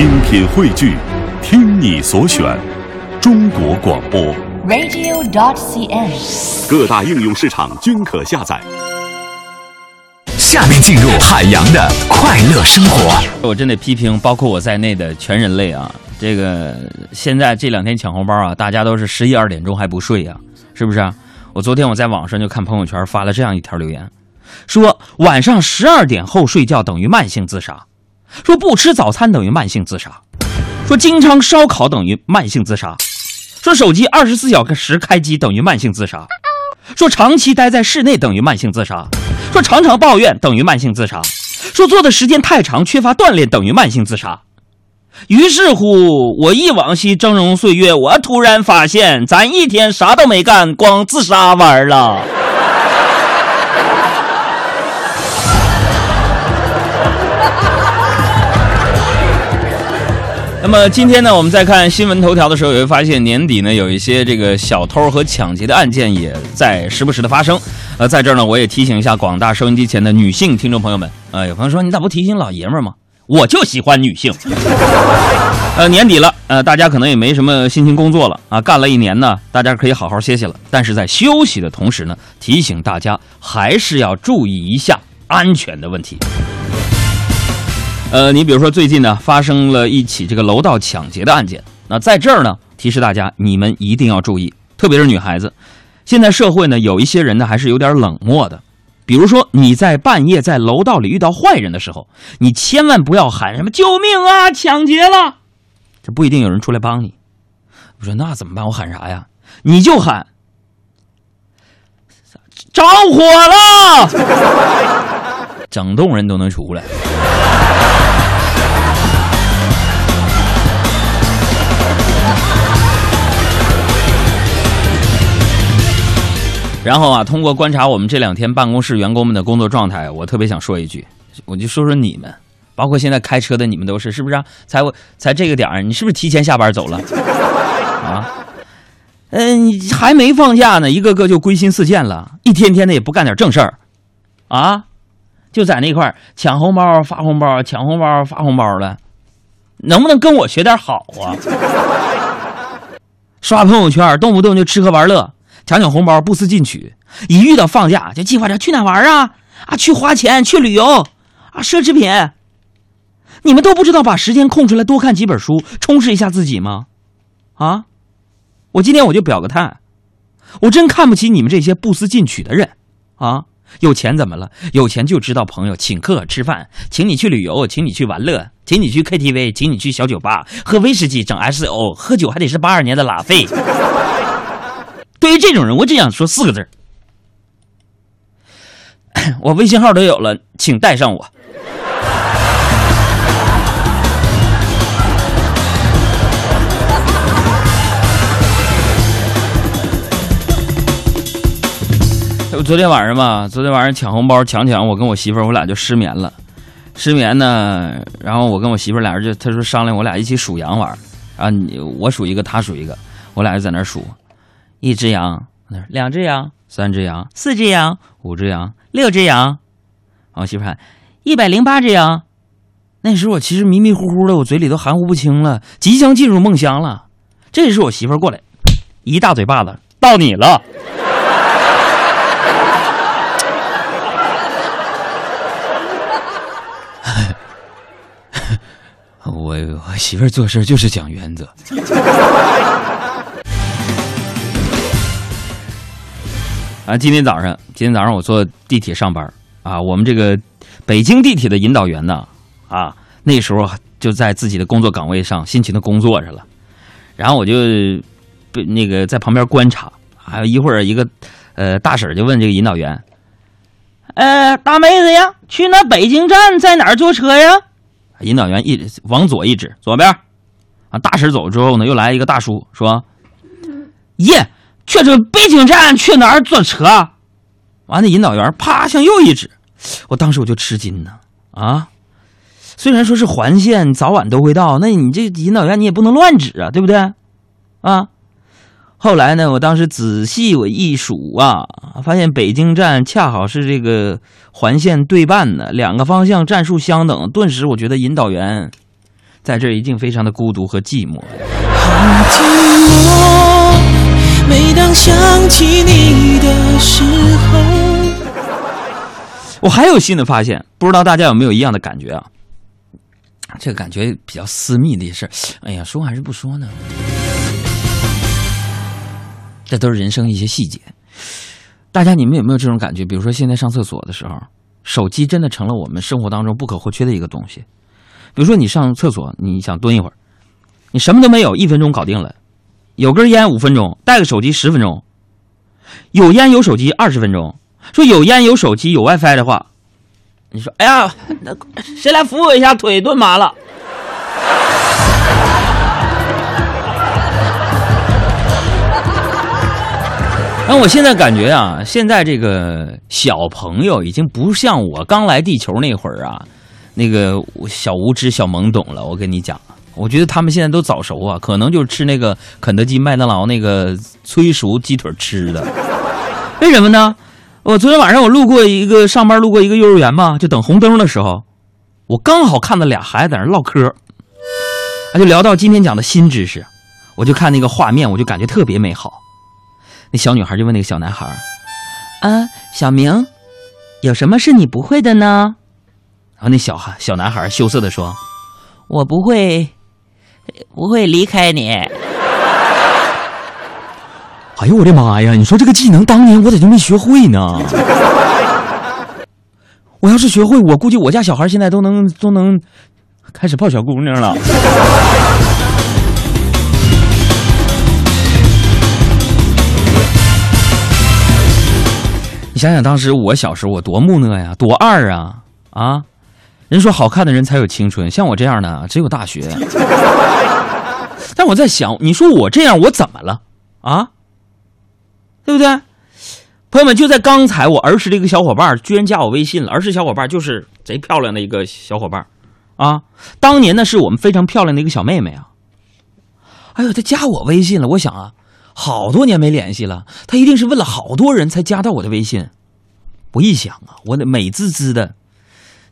精品汇聚，听你所选，中国广播。radio.dot.cn，。各大应用市场均可下载。下面进入海洋的快乐生活。我真得批评，包括我在内的全人类啊！这个现在这两天抢红包啊，大家都是十一二点钟还不睡呀、是不是啊？我昨天我在网上就看朋友圈发了这样一条留言，说晚上十二点后睡觉等于慢性自杀，说不吃早餐等于慢性自杀，说经常烧烤等于慢性自杀，说手机二十四小时开机等于慢性自杀，说长期待在室内等于慢性自杀，说常常抱怨等于慢性自杀，说坐的时间太长缺乏锻炼等于慢性自杀。于是乎，我忆往昔峥嵘岁月，我突然发现，咱一天啥都没干，光自杀玩了。那么今天呢，我们在看新闻头条的时候，也会发现年底呢有一些这个小偷和抢劫的案件也在时不时的发生。呃，在这儿呢，我也提醒一下广大收音机前的女性听众朋友们。呃，有朋友说你咋不提醒老爷们儿吗？我就喜欢女性。呃，年底了，呃，大家可能也没什么心情工作了啊，干了一年呢，大家可以好好歇歇了。但是在休息的同时呢，提醒大家还是要注意一下安全的问题。呃，你比如说最近呢，发生了一起这个楼道抢劫的案件。那在这儿呢，提示大家，你们一定要注意，特别是女孩子。现在社会呢，有一些人呢还是有点冷漠的。比如说你在半夜在楼道里遇到坏人的时候，你千万不要喊什么“救命啊，抢劫了”，这不一定有人出来帮你。我说那怎么办？我喊啥呀？你就喊“着火了”，整栋人都能出来。然后啊，通过观察我们这两天办公室员工们的工作状态，我特别想说一句，我就说说你们，包括现在开车的你们都是，是不是、啊？才我才这个点儿，你是不是提前下班走了？啊？嗯、还没放假呢，一个个就归心似箭了，一天天的也不干点正事儿，啊？就在那块儿抢红包、发红包、抢红包、发红包的，能不能跟我学点好啊？刷朋友圈，动不动就吃喝玩乐。抢抢红包，不思进取。一遇到放假，就计划着去哪玩啊？啊，去花钱，去旅游，啊，奢侈品。你们都不知道把时间空出来多看几本书，充实一下自己吗？啊！我今天我就表个态，我真看不起你们这些不思进取的人啊！有钱怎么了？有钱就知道朋友请客吃饭，请你去旅游，请你去玩乐，请你去 KTV，请你去小酒吧喝威士忌整 SO，喝酒还得是八二年的拉菲。对于这种人，我只想说四个字儿：我微信号都有了，请带上我。昨天晚上吧，昨天晚上抢红包抢抢，我跟我媳妇儿我俩就失眠了。失眠呢，然后我跟我媳妇儿俩人就她说商量，我俩一起数羊玩儿啊，你我数一个，她数一个，我俩就在那儿数。一只羊，两只羊，三只羊，四只羊，五只羊，六只羊。我媳妇喊一百零八只羊。那时候我其实迷迷糊糊的，我嘴里都含糊不清了，即将进入梦乡了。这时我媳妇儿过来，一大嘴巴子，到你了。我我媳妇儿做事就是讲原则。啊，今天早上，今天早上我坐地铁上班啊，我们这个北京地铁的引导员呢，啊，那时候就在自己的工作岗位上辛勤的工作着了，然后我就被那个在旁边观察，还有一会儿一个呃大婶就问这个引导员，呃，大妹子呀，去那北京站在哪儿坐车呀？引导员一往左一指，左边，啊，大婶走之后呢，又来一个大叔说，耶。去这北京站去哪坐车？完了，引导员啪向右一指，我当时我就吃惊呢啊！虽然说是环线，早晚都会到，那你这引导员你也不能乱指啊，对不对？啊！后来呢，我当时仔细我一数啊，发现北京站恰好是这个环线对半的，两个方向站数相等，顿时我觉得引导员。在这儿一定非常的孤独和寂寞。好寂寞，每当想起你的时候。我还有新的发现，不知道大家有没有一样的感觉啊？这个感觉比较私密的事儿，哎呀，说还是不说呢？这都是人生一些细节。大家你们有没有这种感觉？比如说现在上厕所的时候，手机真的成了我们生活当中不可或缺的一个东西。比如说你上厕所，你想蹲一会儿，你什么都没有，一分钟搞定了；有根烟五分钟，带个手机十分钟；有烟有手机二十分钟。说有烟有手机有 WiFi 的话，你说哎呀，那谁来扶我一下？腿蹲麻了。然后我现在感觉啊，现在这个小朋友已经不像我刚来地球那会儿啊，那个小无知、小懵懂了。我跟你讲，我觉得他们现在都早熟啊，可能就是吃那个肯德基、麦当劳那个催熟鸡腿吃的。为什么呢？我昨天晚上我路过一个上班路过一个幼儿园嘛，就等红灯的时候，我刚好看到俩孩子在那唠嗑，啊，就聊到今天讲的新知识，我就看那个画面，我就感觉特别美好。那小女孩就问那个小男孩：“啊，小明，有什么是你不会的呢？”然后那小孩小男孩羞涩的说：“我不会，不会离开你。”哎呦我的妈呀！你说这个技能当年我咋就没学会呢？我要是学会，我估计我家小孩现在都能都能开始泡小姑娘了。想想当时我小时候我多木讷呀，多二啊啊！人说好看的人才有青春，像我这样的只有大学。但我在想，你说我这样我怎么了啊？对不对？朋友们，就在刚才，我儿时的一个小伙伴居然加我微信了。儿时小伙伴就是贼漂亮的一个小伙伴啊！当年呢，是我们非常漂亮的一个小妹妹啊。哎呦，她加我微信了。我想啊，好多年没联系了，他一定是问了好多人才加到我的微信。我一想啊，我的美滋滋的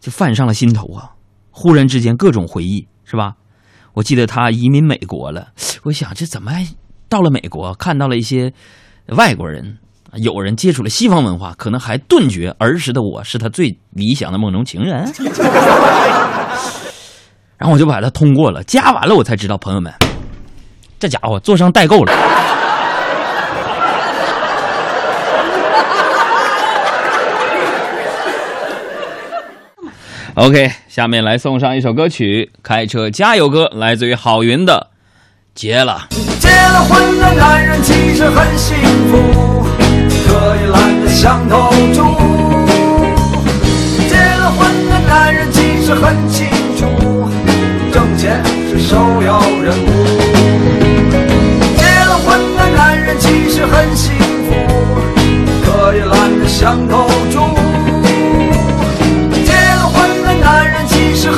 就泛上了心头啊！忽然之间，各种回忆是吧？我记得他移民美国了，我想这怎么还到了美国，看到了一些。外国人，有人接触了西方文化，可能还顿觉儿时的我是他最理想的梦中情人。然后我就把他通过了，加完了我才知道，朋友们，这家伙做上代购了。OK，下面来送上一首歌曲，《开车加油歌》，来自于郝云的《结了》。结了婚的男人其实很幸福，可以懒得想偷住。结了婚的男人其实很清楚，挣钱是首要任务。结了婚的男人其实很幸福，可以懒得想偷住。